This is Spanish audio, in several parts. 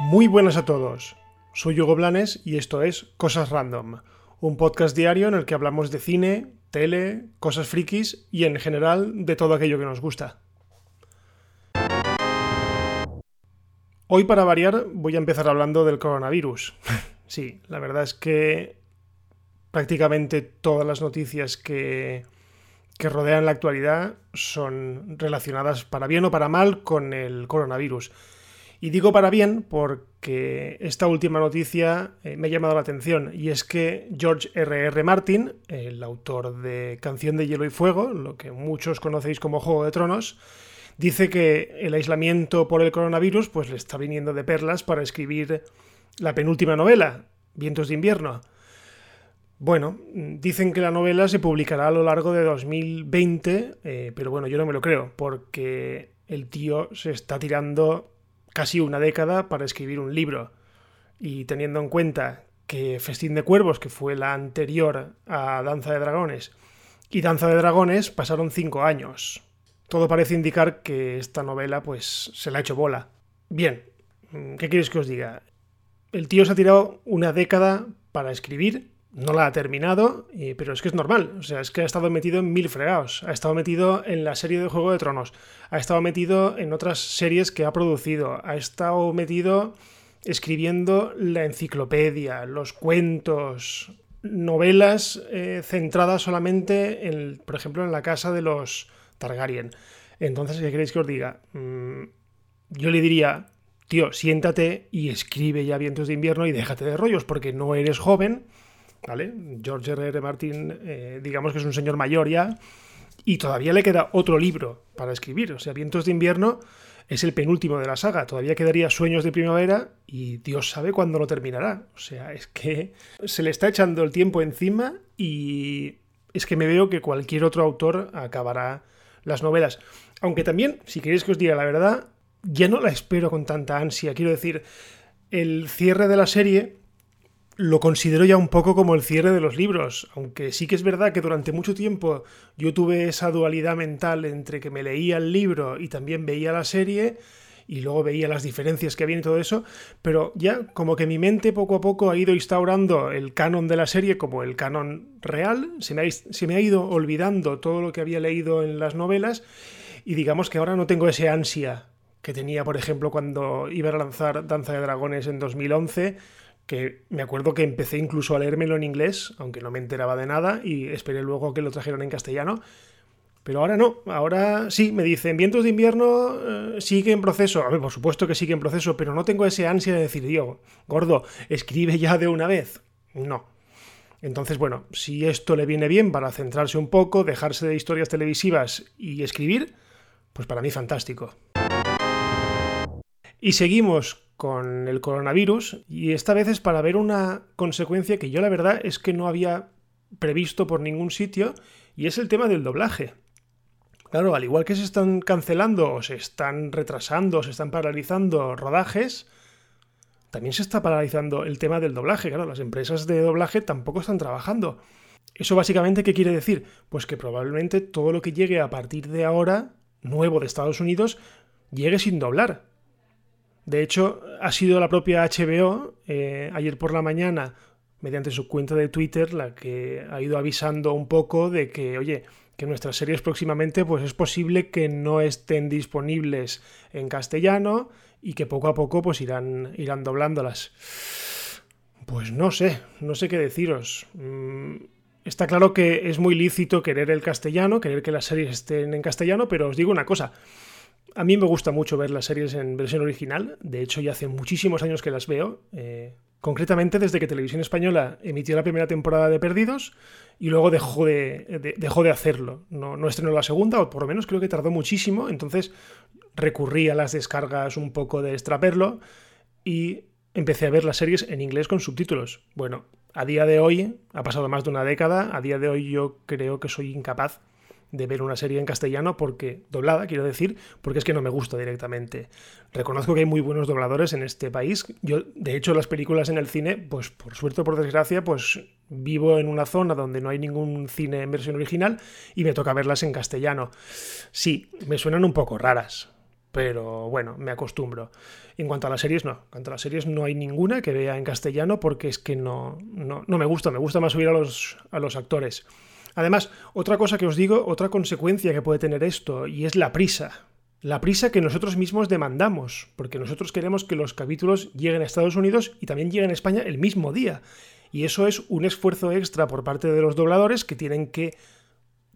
Muy buenas a todos. Soy Hugo Blanes y esto es Cosas Random, un podcast diario en el que hablamos de cine, tele, cosas frikis y en general de todo aquello que nos gusta. Hoy para variar voy a empezar hablando del coronavirus. sí, la verdad es que prácticamente todas las noticias que, que rodean la actualidad son relacionadas para bien o para mal con el coronavirus. Y digo para bien porque esta última noticia eh, me ha llamado la atención y es que George R.R. R. Martin, el autor de Canción de Hielo y Fuego, lo que muchos conocéis como Juego de Tronos, dice que el aislamiento por el coronavirus pues le está viniendo de perlas para escribir la penúltima novela, Vientos de invierno. Bueno, dicen que la novela se publicará a lo largo de 2020, eh, pero bueno, yo no me lo creo, porque el tío se está tirando casi una década para escribir un libro. Y teniendo en cuenta que Festín de Cuervos, que fue la anterior a Danza de Dragones, y Danza de Dragones pasaron cinco años. Todo parece indicar que esta novela pues se la ha hecho bola. Bien, ¿qué quieres que os diga? El tío se ha tirado una década para escribir no la ha terminado, pero es que es normal. O sea, es que ha estado metido en mil fregados. Ha estado metido en la serie de Juego de Tronos. Ha estado metido en otras series que ha producido. Ha estado metido escribiendo la enciclopedia, los cuentos, novelas eh, centradas solamente, en, por ejemplo, en la casa de los Targaryen. Entonces, ¿qué queréis que os diga? Mm, yo le diría, tío, siéntate y escribe ya Vientos de Invierno y déjate de rollos, porque no eres joven George R. R. Martin, eh, digamos que es un señor mayor ya, y todavía le queda otro libro para escribir. O sea, Vientos de invierno es el penúltimo de la saga. Todavía quedaría Sueños de primavera y Dios sabe cuándo lo terminará. O sea, es que se le está echando el tiempo encima y es que me veo que cualquier otro autor acabará las novelas. Aunque también, si queréis que os diga la verdad, ya no la espero con tanta ansia. Quiero decir, el cierre de la serie lo considero ya un poco como el cierre de los libros, aunque sí que es verdad que durante mucho tiempo yo tuve esa dualidad mental entre que me leía el libro y también veía la serie y luego veía las diferencias que había y todo eso, pero ya como que mi mente poco a poco ha ido instaurando el canon de la serie como el canon real, se me ha, ido olvidando todo lo que había leído en las novelas y digamos que ahora no tengo ese ansia que tenía, por ejemplo, cuando iba a lanzar Danza de Dragones en 2011 que me acuerdo que empecé incluso a leérmelo en inglés, aunque no me enteraba de nada, y esperé luego que lo trajeran en castellano. Pero ahora no, ahora sí, me dicen, vientos de invierno eh, sigue en proceso. A ver, por supuesto que sigue en proceso, pero no tengo ese ansia de decir, Dios, gordo, escribe ya de una vez. No. Entonces, bueno, si esto le viene bien para centrarse un poco, dejarse de historias televisivas y escribir, pues para mí fantástico. Y seguimos con el coronavirus y esta vez es para ver una consecuencia que yo la verdad es que no había previsto por ningún sitio y es el tema del doblaje. Claro, al igual que se están cancelando o se están retrasando o se están paralizando rodajes, también se está paralizando el tema del doblaje. Claro, las empresas de doblaje tampoco están trabajando. ¿Eso básicamente qué quiere decir? Pues que probablemente todo lo que llegue a partir de ahora, nuevo de Estados Unidos, llegue sin doblar. De hecho, ha sido la propia HBO, eh, ayer por la mañana, mediante su cuenta de Twitter, la que ha ido avisando un poco de que, oye, que nuestras series próximamente, pues es posible que no estén disponibles en castellano y que poco a poco pues irán, irán doblándolas. Pues no sé, no sé qué deciros. Mm, está claro que es muy lícito querer el castellano, querer que las series estén en castellano, pero os digo una cosa. A mí me gusta mucho ver las series en versión original, de hecho ya hace muchísimos años que las veo, eh, concretamente desde que Televisión Española emitió la primera temporada de Perdidos y luego dejó de, de hacerlo, no, no, estrenó la segunda, o por lo menos creo que tardó muchísimo, entonces recurrí a las descargas un poco de extraperlo y empecé a ver las series en inglés con subtítulos. Bueno, a día de hoy, ha pasado más de una década, a día de hoy yo creo que soy incapaz de ver una serie en castellano porque doblada, quiero decir, porque es que no me gusta directamente. Reconozco que hay muy buenos dobladores en este país. Yo, de hecho, las películas en el cine, pues por suerte o por desgracia, pues vivo en una zona donde no hay ningún cine en versión original y me toca verlas en castellano. Sí, me suenan un poco raras, pero bueno, me acostumbro. En cuanto a las series, no. En cuanto a las series, no hay ninguna que vea en castellano porque es que no, no, me gusta. Me gusta más oír a los, a los actores. Además, otra cosa que os digo, otra consecuencia que puede tener esto, y es la prisa. La prisa que nosotros mismos demandamos, porque nosotros queremos que los capítulos lleguen a Estados Unidos y también lleguen a España el mismo día. Y eso es un esfuerzo extra por parte de los dobladores que tienen que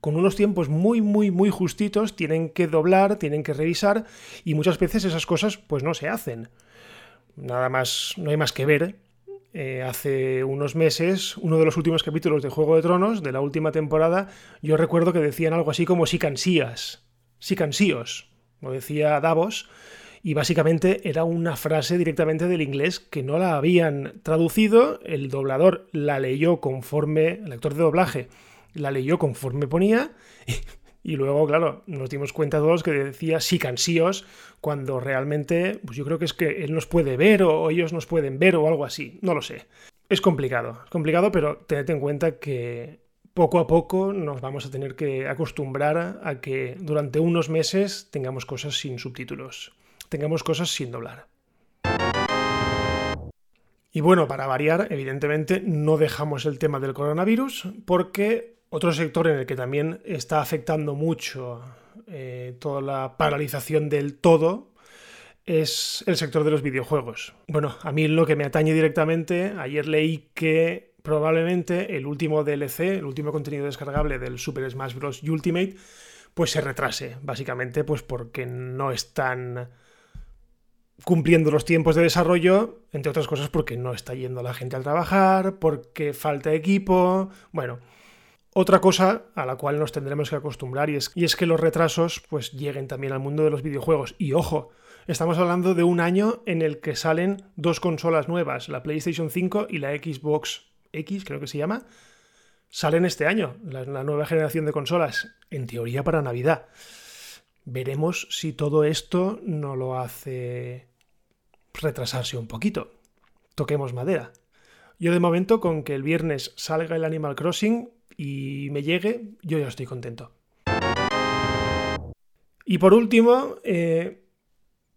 con unos tiempos muy, muy, muy justitos, tienen que doblar, tienen que revisar y muchas veces esas cosas pues no se hacen. Nada más, no hay más que ver. Eh, hace unos meses, uno de los últimos capítulos de Juego de Tronos, de la última temporada, yo recuerdo que decían algo así como si cansías, si cansíos, lo decía Davos, y básicamente era una frase directamente del inglés que no la habían traducido, el doblador la leyó conforme, el actor de doblaje la leyó conforme ponía y, luego, claro, nos dimos cuenta todos que decía sí cansíos cuando realmente, pues yo creo que es que él nos puede ver o, ellos nos pueden ver o algo así, no lo sé. Es complicado, es complicado, pero tened en cuenta que poco a poco nos vamos a tener que acostumbrar a que durante unos meses tengamos cosas sin subtítulos, tengamos cosas sin doblar. Y bueno, para variar, evidentemente no dejamos el tema del coronavirus porque otro sector en el que también está afectando mucho eh, toda la paralización del todo es el sector de los videojuegos. Bueno, a mí lo que me atañe directamente, ayer leí que probablemente el último DLC, el último contenido descargable del Super Smash Bros. Ultimate, pues se retrase, básicamente pues porque no están cumpliendo los tiempos de desarrollo, entre otras cosas porque no está yendo la gente a trabajar, porque falta equipo, bueno, otra cosa a la cual nos tendremos que acostumbrar y es, que los retrasos pues lleguen también al mundo de los videojuegos. Y ojo, estamos hablando de un año en el que salen dos consolas nuevas, la PlayStation 5 y la Xbox X, creo que se llama. Salen este año, la nueva generación de consolas, en teoría para Navidad. Veremos si todo esto no lo hace retrasarse un poquito. Toquemos madera. Yo de momento con que el viernes salga el Animal Crossing y me llegue, yo ya estoy contento. Y por último, eh,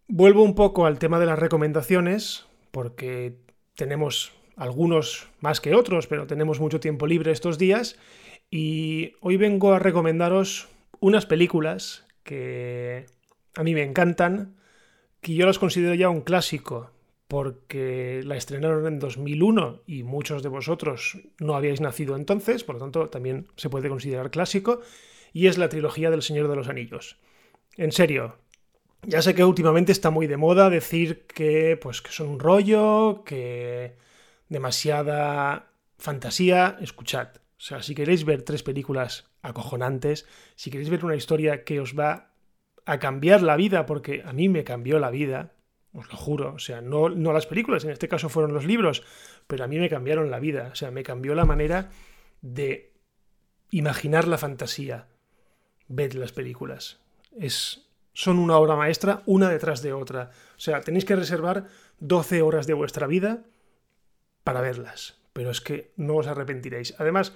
vuelvo un poco al tema de las recomendaciones, porque tenemos algunos más que otros, pero tenemos mucho tiempo libre estos días, y hoy vengo a recomendaros unas películas que a mí me encantan, que yo las considero ya un clásico porque la estrenaron en 2001 y muchos de vosotros no habíais nacido entonces, por lo tanto también se puede considerar clásico, y es la trilogía del Señor de los Anillos. En serio, ya sé que últimamente está muy de moda decir que pues que son un rollo, que demasiada fantasía, escuchad. O sea, si queréis ver tres películas acojonantes, si queréis ver una historia que os va a cambiar la vida, porque a mí me cambió la vida, os lo juro. O sea, no, no las películas, en este caso fueron los libros, pero a mí me cambiaron la vida. O sea, me cambió la manera de imaginar la fantasía. Ved las películas. Es, son una obra maestra, una detrás de otra. O sea, tenéis que reservar 12 horas de vuestra vida para verlas. Pero es que no os arrepentiréis. Además,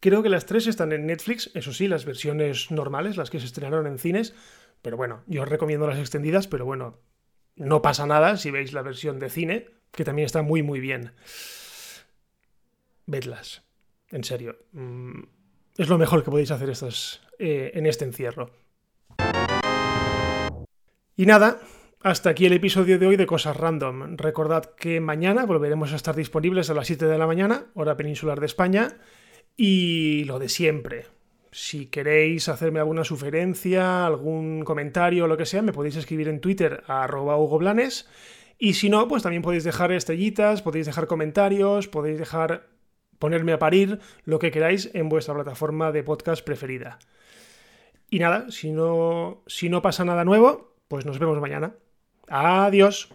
creo que las tres están en Netflix, eso sí, las versiones normales, las que se estrenaron en cines. Pero bueno, yo os recomiendo las extendidas, pero bueno, no pasa nada si veis la versión de cine, que también está muy muy bien. Vedlas, en serio. Mm, es lo mejor que podéis hacer estas, eh, en este encierro. Y nada, hasta aquí el episodio de hoy de Cosas Random. Recordad que mañana volveremos a estar disponibles a las 7 de la mañana, hora peninsular de España, y lo de siempre. Si queréis hacerme alguna sugerencia, algún comentario o lo que sea, me podéis escribir en Twitter a arroba Hugo Blanes. Y si no, pues también podéis dejar estrellitas, podéis dejar comentarios, podéis dejar ponerme a parir, lo que queráis en vuestra plataforma de podcast preferida. Y nada, si no, si no pasa nada nuevo, pues nos vemos mañana. Adiós.